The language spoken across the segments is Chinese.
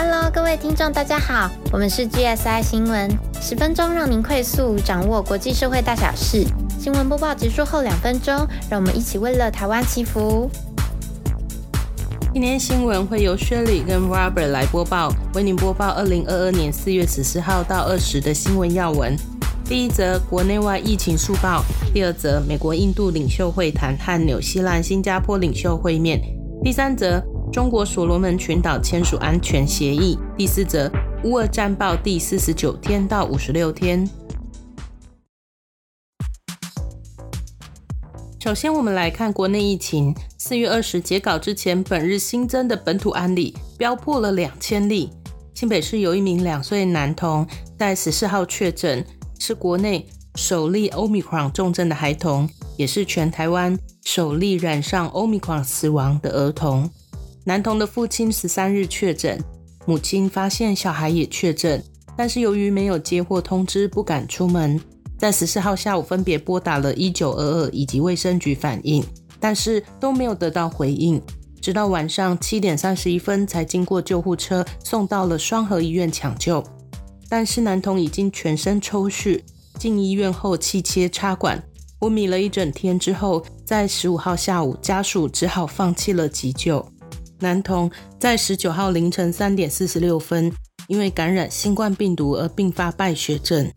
Hello，各位听众，大家好，我们是 GSI 新闻，十分钟让您快速掌握国际社会大小事。新闻播报结束后两分钟，让我们一起为了台湾祈福。今天新闻会由 Shirley 跟 Robert 来播报，为您播报二零二二年四月十四号到二十的新闻要闻。第一则国内外疫情速报，第二则美国印度领袖会谈和纽西兰新加坡领袖会面，第三则中国所罗门群岛签署安全协议，第四则乌俄战报第四十九天到五十六天。首先，我们来看国内疫情。四月二十截稿之前，本日新增的本土案例飙破了两千例。新北市有一名两岁男童在十四号确诊，是国内首例 Omicron 重症的孩童，也是全台湾首例染上 Omicron 死亡的儿童。男童的父亲十三日确诊，母亲发现小孩也确诊，但是由于没有接获通知，不敢出门。在十四号下午，分别拨打了一九二二以及卫生局反映，但是都没有得到回应。直到晚上七点三十一分，才经过救护车送到了双河医院抢救。但是男童已经全身抽搐，进医院后气切插管，昏迷了一整天之后，在十五号下午，家属只好放弃了急救。男童在十九号凌晨三点四十六分，因为感染新冠病毒而并发败血症。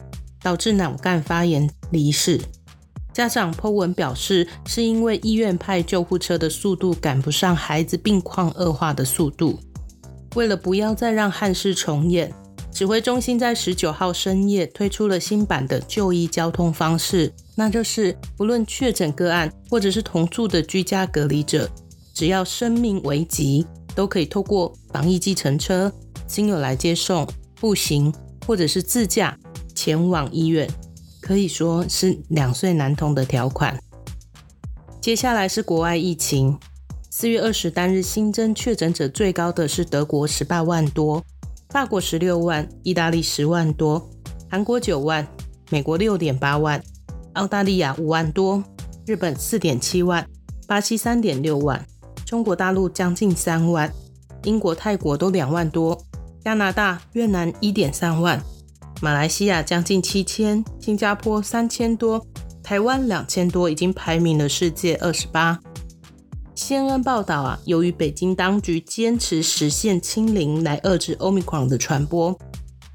导致脑干发炎离世。家长 Po 文表示，是因为医院派救护车的速度赶不上孩子病况恶化的速度。为了不要再让憾事重演，指挥中心在十九号深夜推出了新版的就医交通方式，那就是不论确诊个案或者是同住的居家隔离者，只要生命危急，都可以透过防疫计程车、亲友来接送、步行或者是自驾。前往医院，可以说是两岁男童的条款。接下来是国外疫情，四月二十单日新增确诊者最高的是德国十八万多，法国十六万，意大利十万多，韩国九万，美国六点八万，澳大利亚五万多，日本四点七万，巴西三点六万，中国大陆将近三万，英国、泰国都两万多，加拿大、越南一点三万。马来西亚将近七千，新加坡三千多，台湾两千多，已经排名了世界二十八。CNN 报道啊，由于北京当局坚持实现清零来遏制 Omicron 的传播，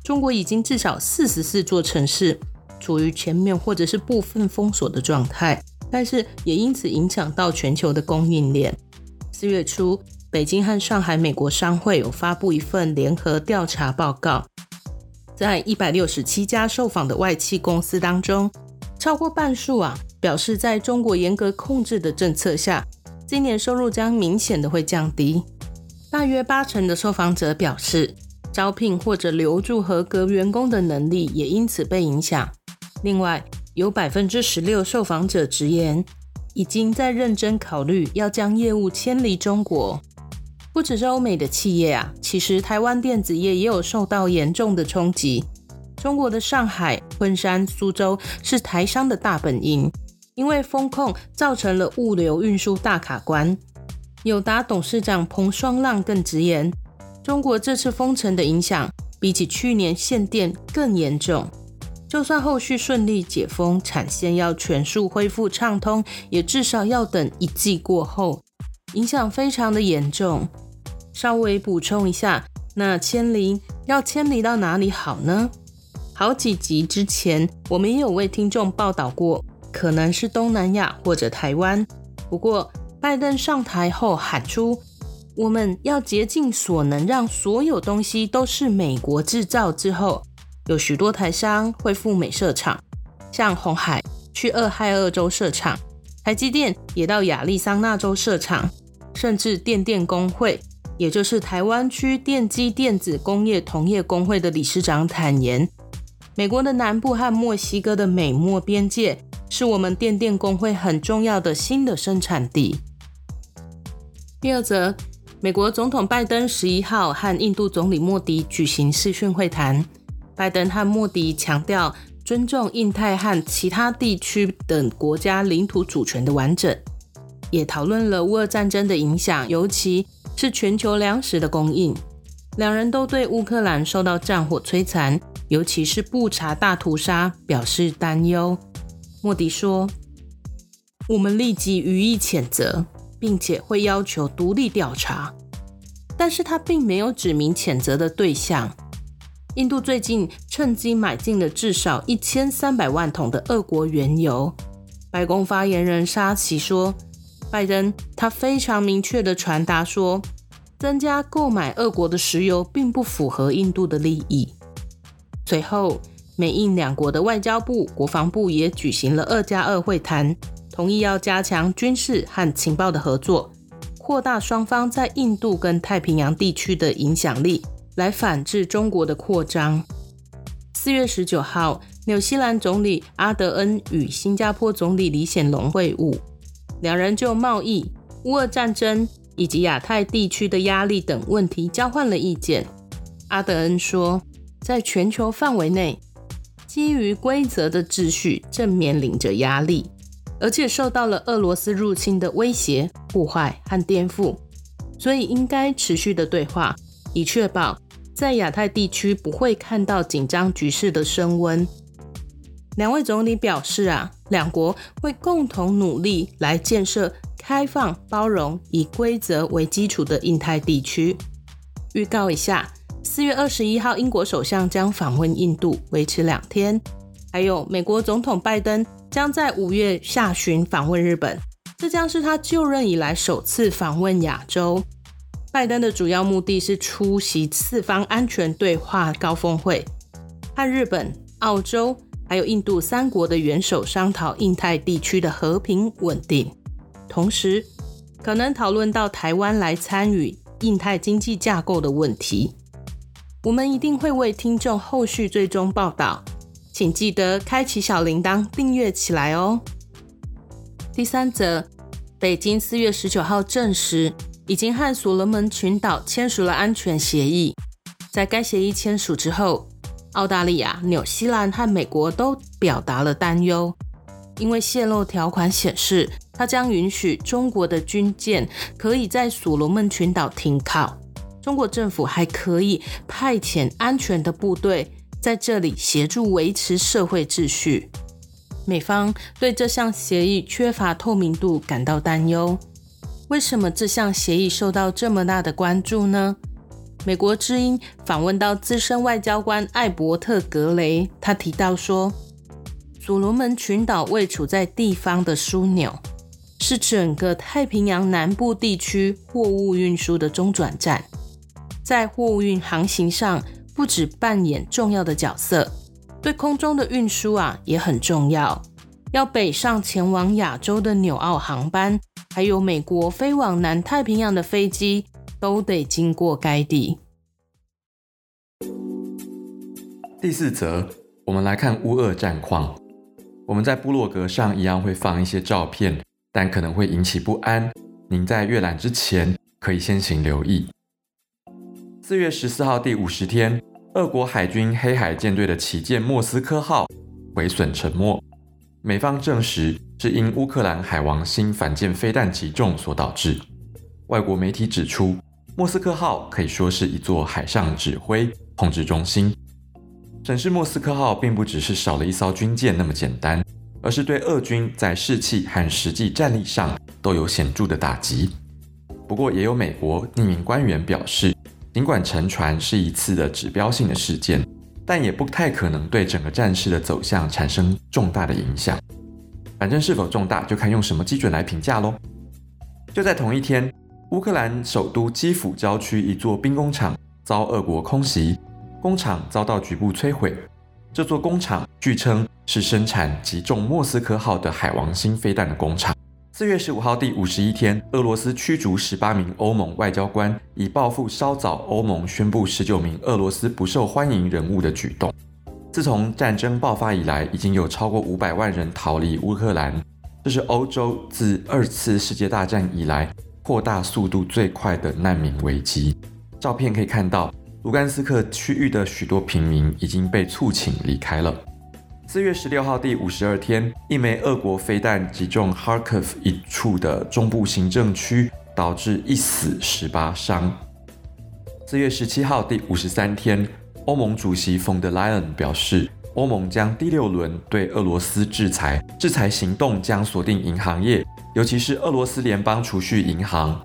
中国已经至少四十四座城市处于全面或者是部分封锁的状态，但是也因此影响到全球的供应链。四月初，北京和上海美国商会有发布一份联合调查报告。在一百六十七家受访的外企公司当中，超过半数啊表示，在中国严格控制的政策下，今年收入将明显的会降低。大约八成的受访者表示，招聘或者留住合格员工的能力也因此被影响。另外，有百分之十六受访者直言，已经在认真考虑要将业务迁离中国。不只是欧美的企业啊，其实台湾电子业也有受到严重的冲击。中国的上海、昆山、苏州是台商的大本营，因为风控造成了物流运输大卡关。友达董事长彭双浪更直言，中国这次封城的影响比起去年限电更严重。就算后续顺利解封，产线要全数恢复畅通，也至少要等一季过后，影响非常的严重。稍微补充一下，那迁离要迁离到哪里好呢？好几集之前，我们也有为听众报道过，可能是东南亚或者台湾。不过，拜登上台后喊出，我们要竭尽所能让所有东西都是美国制造之后，有许多台商会赴美设厂，像红海去俄亥俄州设厂，台积电也到亚利桑那州设厂，甚至电电工会。也就是台湾区电机电子工业同业工会的理事长坦言，美国的南部和墨西哥的美墨边界是我们电电工会很重要的新的生产地。第二则，美国总统拜登十一号和印度总理莫迪举行视讯会谈，拜登和莫迪强调尊重印太和其他地区等国家领土主权的完整，也讨论了乌俄战争的影响，尤其。是全球粮食的供应。两人都对乌克兰受到战火摧残，尤其是布查大屠杀表示担忧。莫迪说：“我们立即予以谴责，并且会要求独立调查。”但是他并没有指明谴责的对象。印度最近趁机买进了至少一千三百万桶的俄国原油。白宫发言人沙奇说：“拜登他非常明确的传达说。”增加购买俄国的石油并不符合印度的利益。随后，美印两国的外交部、国防部也举行了二加二会谈，同意要加强军事和情报的合作，扩大双方在印度跟太平洋地区的影响力，来反制中国的扩张。四月十九号，纽西兰总理阿德恩与新加坡总理李显龙会晤，两人就贸易、乌俄战争。以及亚太地区的压力等问题交换了意见。阿德恩说，在全球范围内，基于规则的秩序正面临着压力，而且受到了俄罗斯入侵的威胁、破坏和颠覆，所以应该持续的对话，以确保在亚太地区不会看到紧张局势的升温。两位总理表示啊，两国会共同努力来建设。开放、包容，以规则为基础的印太地区。预告一下，四月二十一号，英国首相将访问印度，维持两天。还有，美国总统拜登将在五月下旬访问日本，这将是他就任以来首次访问亚洲。拜登的主要目的是出席四方安全对话高峰会，和日本、澳洲还有印度三国的元首商讨印太地区的和平稳定。同时，可能讨论到台湾来参与印太经济架构的问题。我们一定会为听众后续追踪报道，请记得开启小铃铛，订阅起来哦。第三则，北京四月十九号证实，已经和所罗门群岛签署了安全协议。在该协议签署之后，澳大利亚、纽西兰和美国都表达了担忧。因为泄露条款显示，它将允许中国的军舰可以在所罗门群岛停靠，中国政府还可以派遣安全的部队在这里协助维持社会秩序。美方对这项协议缺乏透明度感到担忧。为什么这项协议受到这么大的关注呢？美国之音访问到资深外交官艾伯特·格雷，他提到说。所罗门群岛位处在地方的枢纽，是整个太平洋南部地区货物运输的中转站，在货物运航行上不止扮演重要的角色，对空中的运输啊也很重要。要北上前往亚洲的纽澳航班，还有美国飞往南太平洋的飞机，都得经过该地。第四则，我们来看乌俄战况。我们在部落格上一样会放一些照片，但可能会引起不安。您在阅览之前可以先行留意。四月十四号第五十天，俄国海军黑海舰队的旗舰莫斯科号毁损沉没，美方证实是因乌克兰海王星反舰飞弹击中所导致。外国媒体指出，莫斯科号可以说是一座海上指挥控制中心。审视莫斯科号并不只是少了一艘军舰那么简单，而是对俄军在士气和实际战力上都有显著的打击。不过，也有美国匿名官员表示，尽管沉船是一次的指标性的事件，但也不太可能对整个战事的走向产生重大的影响。反正是否重大，就看用什么基准来评价喽。就在同一天，乌克兰首都基辅郊区一座兵工厂遭俄国空袭。工厂遭到局部摧毁。这座工厂据称是生产击中莫斯科号的海王星飞弹的工厂。四月十五号第五十一天，俄罗斯驱逐十八名欧盟外交官，以报复稍早欧盟宣布十九名俄罗斯不受欢迎人物的举动。自从战争爆发以来，已经有超过五百万人逃离乌克兰，这是欧洲自二次世界大战以来扩大速度最快的难民危机。照片可以看到。卢甘斯克区域的许多平民已经被促请离开了。四月十六号第五十二天，一枚俄国飞弹击中 Kharkiv 一处的中部行政区，导致一死十八伤。四月十七号第五十三天，欧盟主席冯德莱恩表示，欧盟将第六轮对俄罗斯制裁，制裁行动将锁定银行业，尤其是俄罗斯联邦储蓄银行，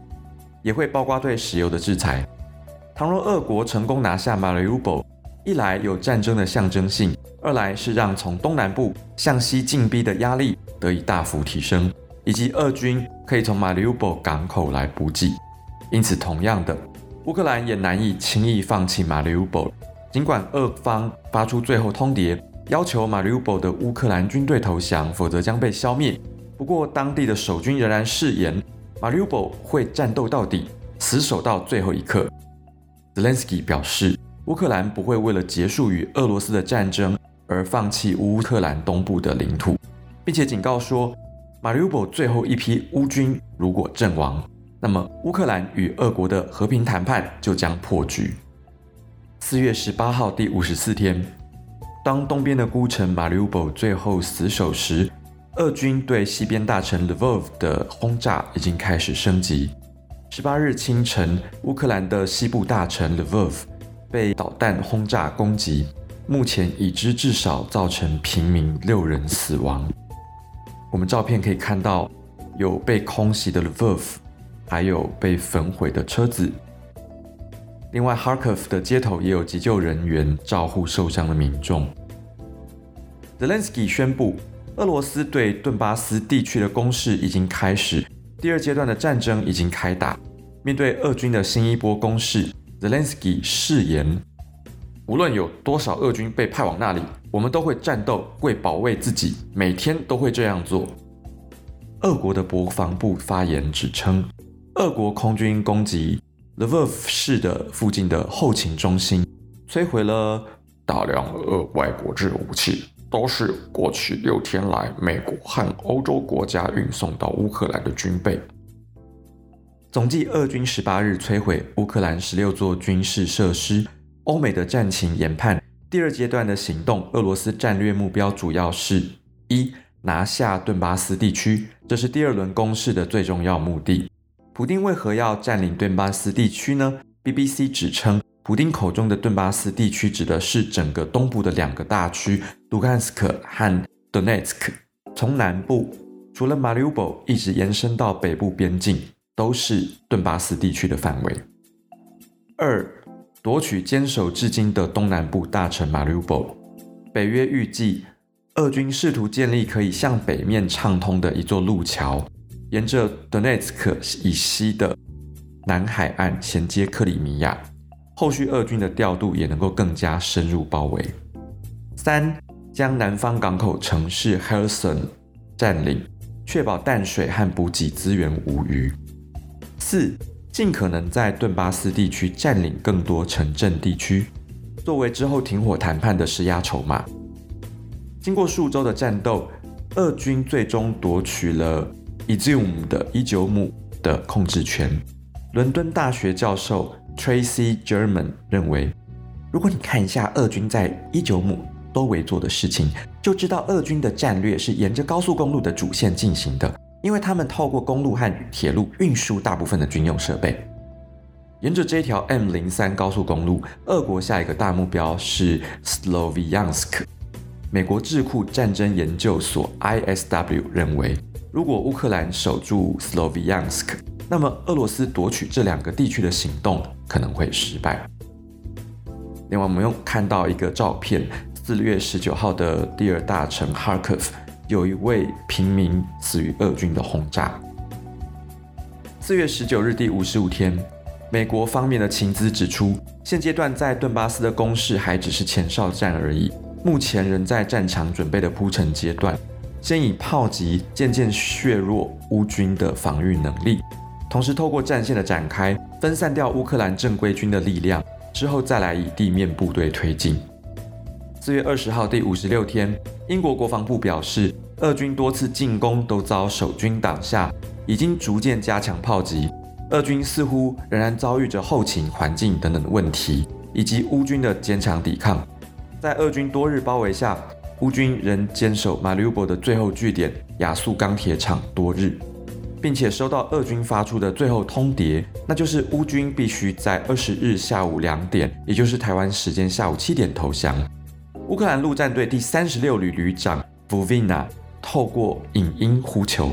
也会包括对石油的制裁。倘若俄国成功拿下马里乌波一来有战争的象征性，二来是让从东南部向西进逼的压力得以大幅提升，以及俄军可以从马里乌波港口来补给。因此，同样的，乌克兰也难以轻易放弃马里乌波。尽管俄方发出最后通牒，要求马里乌波的乌克兰军队投降，否则将被消灭。不过，当地的守军仍然誓言马里乌波会战斗到底，死守到最后一刻。Zelensky 表示。乌克兰不会为了结束与俄罗斯的战争而放弃乌克兰东部的领土，并且警告说，马里乌波最后一批乌军如果阵亡，那么乌克兰与俄国的和平谈判就将破局。四月十八号第五十四天，当东边的孤城马里乌波最后死守时，俄军对西边大城 Lvov 的轰炸已经开始升级。十八日清晨，乌克兰的西部大城 Lvov。被导弹轰炸攻击，目前已知至少造成平民六人死亡。我们照片可以看到有被空袭的 Lvov，还有被焚毁的车子。另外，Kharkov 的街头也有急救人员照护受伤的民众。Zelensky 宣布，俄罗斯对顿巴斯地区的攻势已经开始，第二阶段的战争已经开打。面对俄军的新一波攻势。Zelensky 誓言，无论有多少俄军被派往那里，我们都会战斗，为保卫自己，每天都会这样做。俄国的国防部发言指称，俄国空军攻击 Lvov 市的附近的后勤中心，摧毁了大量俄外国制武器，都是过去六天来美国和欧洲国家运送到乌克兰的军备。总计，俄军十八日摧毁乌克兰十六座军事设施。欧美的战情研判，第二阶段的行动，俄罗斯战略目标主要是：一、拿下顿巴斯地区，这是第二轮攻势的最重要目的。普丁为何要占领顿巴斯地区呢？BBC 指称，普丁口中的顿巴斯地区指的是整个东部的两个大区——卢甘斯克和顿涅茨克。从南部，除了马里乌波，一直延伸到北部边境。都是顿巴斯地区的范围。二，夺取坚守至今的东南部大城马里乌波。北约预计，俄军试图建立可以向北面畅通的一座路桥，沿着顿涅茨克以西的南海岸衔接克里米亚。后续俄军的调度也能够更加深入包围。三，将南方港口城市 Helson 占领，确保淡水和补给资源无虞。四，尽可能在顿巴斯地区占领更多城镇地区，作为之后停火谈判的施压筹码。经过数周的战斗，俄军最终夺取了 Izium 的伊久姆的控制权。伦敦大学教授 Tracy German 认为，如果你看一下俄军在伊久姆周围做的事情，就知道俄军的战略是沿着高速公路的主线进行的。因为他们透过公路和铁路运输大部分的军用设备，沿着这条 M 零三高速公路，俄国下一个大目标是 Sloviansk。美国智库战争研究所 ISW 认为，如果乌克兰守住 Sloviansk，那么俄罗斯夺取这两个地区的行动可能会失败。另外，我们又看到一个照片，四月十九号的第二大城 Kharkov。有一位平民死于俄军的轰炸。四月十九日，第五十五天，美国方面的情资指出，现阶段在顿巴斯的攻势还只是前哨战而已，目前仍在战场准备的铺陈阶段，先以炮击渐渐削弱乌军的防御能力，同时透过战线的展开，分散掉乌克兰正规军的力量，之后再来以地面部队推进。四月二十号，第五十六天，英国国防部表示，俄军多次进攻都遭守军挡下，已经逐渐加强炮击。俄军似乎仍然遭遇着后勤、环境等等的问题，以及乌军的坚强抵抗。在俄军多日包围下，乌军仍坚守马里乌波的最后据点亚速钢铁厂多日。并且收到俄军发出的最后通牒，那就是乌军必须在二十日下午两点，也就是台湾时间下午七点投降。乌克兰陆战队第三十六旅旅长 Vuvina 透过影音呼求：“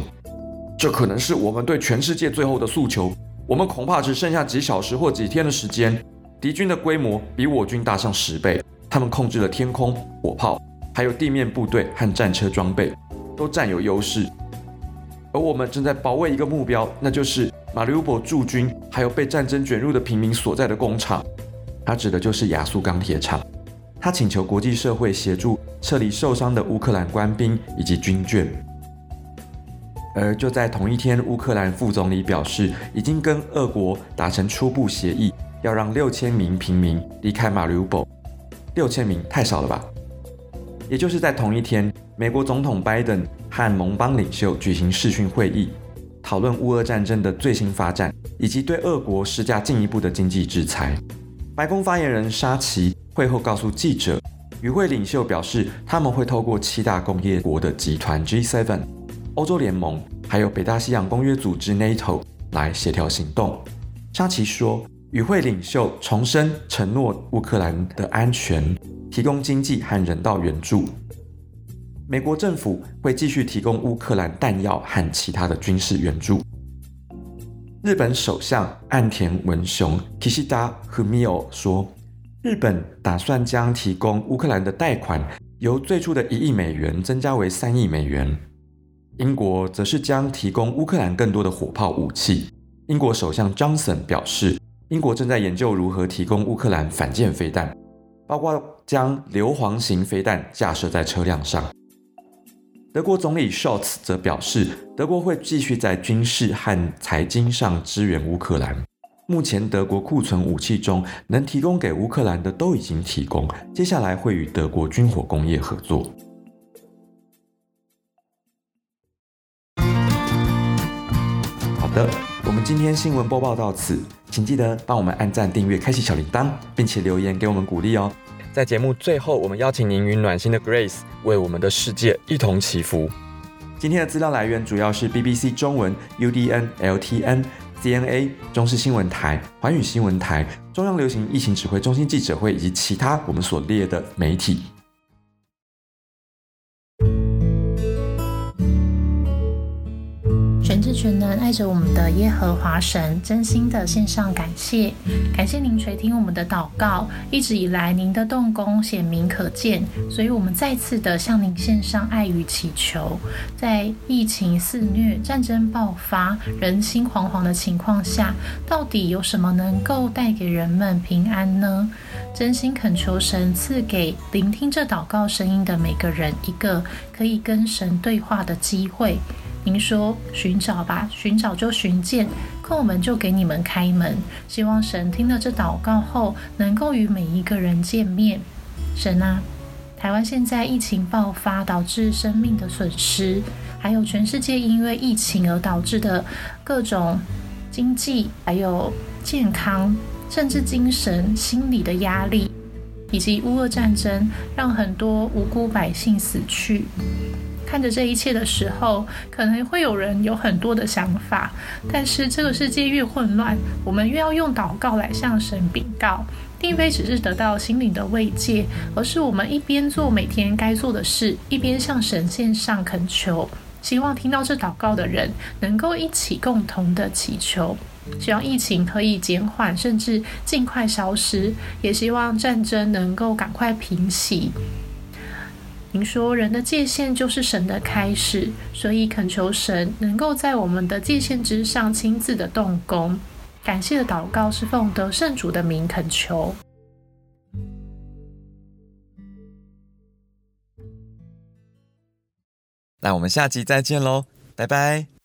这可能是我们对全世界最后的诉求。我们恐怕只剩下几小时或几天的时间。敌军的规模比我军大上十倍，他们控制了天空、火炮，还有地面部队和战车装备，都占有优势。而我们正在保卫一个目标，那就是马里乌波驻军还有被战争卷入的平民所在的工厂。他指的就是亚速钢铁厂。”他请求国际社会协助撤离受伤的乌克兰官兵以及军眷。而就在同一天，乌克兰副总理表示，已经跟俄国达成初步协议，要让六千名平民离开马里乌波。六千名太少了吧？也就是在同一天，美国总统拜登和盟邦领袖举行视讯会议，讨论乌俄战争的最新发展，以及对俄国施加进一步的经济制裁。白宫发言人沙奇。会后告诉记者，与会领袖表示，他们会透过七大工业国的集团 G7、欧洲联盟，还有北大西洋公约组织 NATO 来协调行动。沙奇说，与会领袖重申承诺乌克兰的安全，提供经济和人道援助。美国政府会继续提供乌克兰弹药和其他的军事援助。日本首相岸田文雄 Kishida Fumio 说。日本打算将提供乌克兰的贷款由最初的一亿美元增加为三亿美元。英国则是将提供乌克兰更多的火炮武器。英国首相 Johnson 表示，英国正在研究如何提供乌克兰反舰飞弹，包括将硫磺型飞弹架设在车辆上。德国总理 Scholz 则表示，德国会继续在军事和财经上支援乌克兰。目前德国库存武器中能提供给乌克兰的都已经提供，接下来会与德国军火工业合作。好的，我们今天新闻播报到此，请记得帮我们按赞、订阅、开启小铃铛，并且留言给我们鼓励哦。在节目最后，我们邀请您与暖心的 Grace 为我们的世界一同祈福。今天的资料来源主要是 BBC 中文、UDN、LTN。CNA、中视新闻台、环宇新闻台、中央流行疫情指挥中心记者会以及其他我们所列的媒体。全能爱着我们的耶和华神，真心的献上感谢，感谢您垂听我们的祷告。一直以来，您的动工显明可见，所以我们再次的向您献上爱与祈求。在疫情肆虐、战争爆发、人心惶惶的情况下，到底有什么能够带给人们平安呢？真心恳求神赐给聆听这祷告声音的每个人一个可以跟神对话的机会。您说寻找吧，寻找就寻见，叩门就给你们开门。希望神听了这祷告后，能够与每一个人见面。神啊，台湾现在疫情爆发，导致生命的损失，还有全世界因为疫情而导致的各种经济、还有健康，甚至精神、心理的压力，以及乌俄战争，让很多无辜百姓死去。看着这一切的时候，可能会有人有很多的想法，但是这个世界越混乱，我们越要用祷告来向神禀告，并非只是得到心灵的慰藉，而是我们一边做每天该做的事，一边向神献上恳求，希望听到这祷告的人能够一起共同的祈求，希望疫情可以减缓，甚至尽快消失，也希望战争能够赶快平息。您说人的界限就是神的开始，所以恳求神能够在我们的界限之上亲自的动工。感谢的祷告是奉得圣主的名恳求。那我们下集再见喽，拜拜。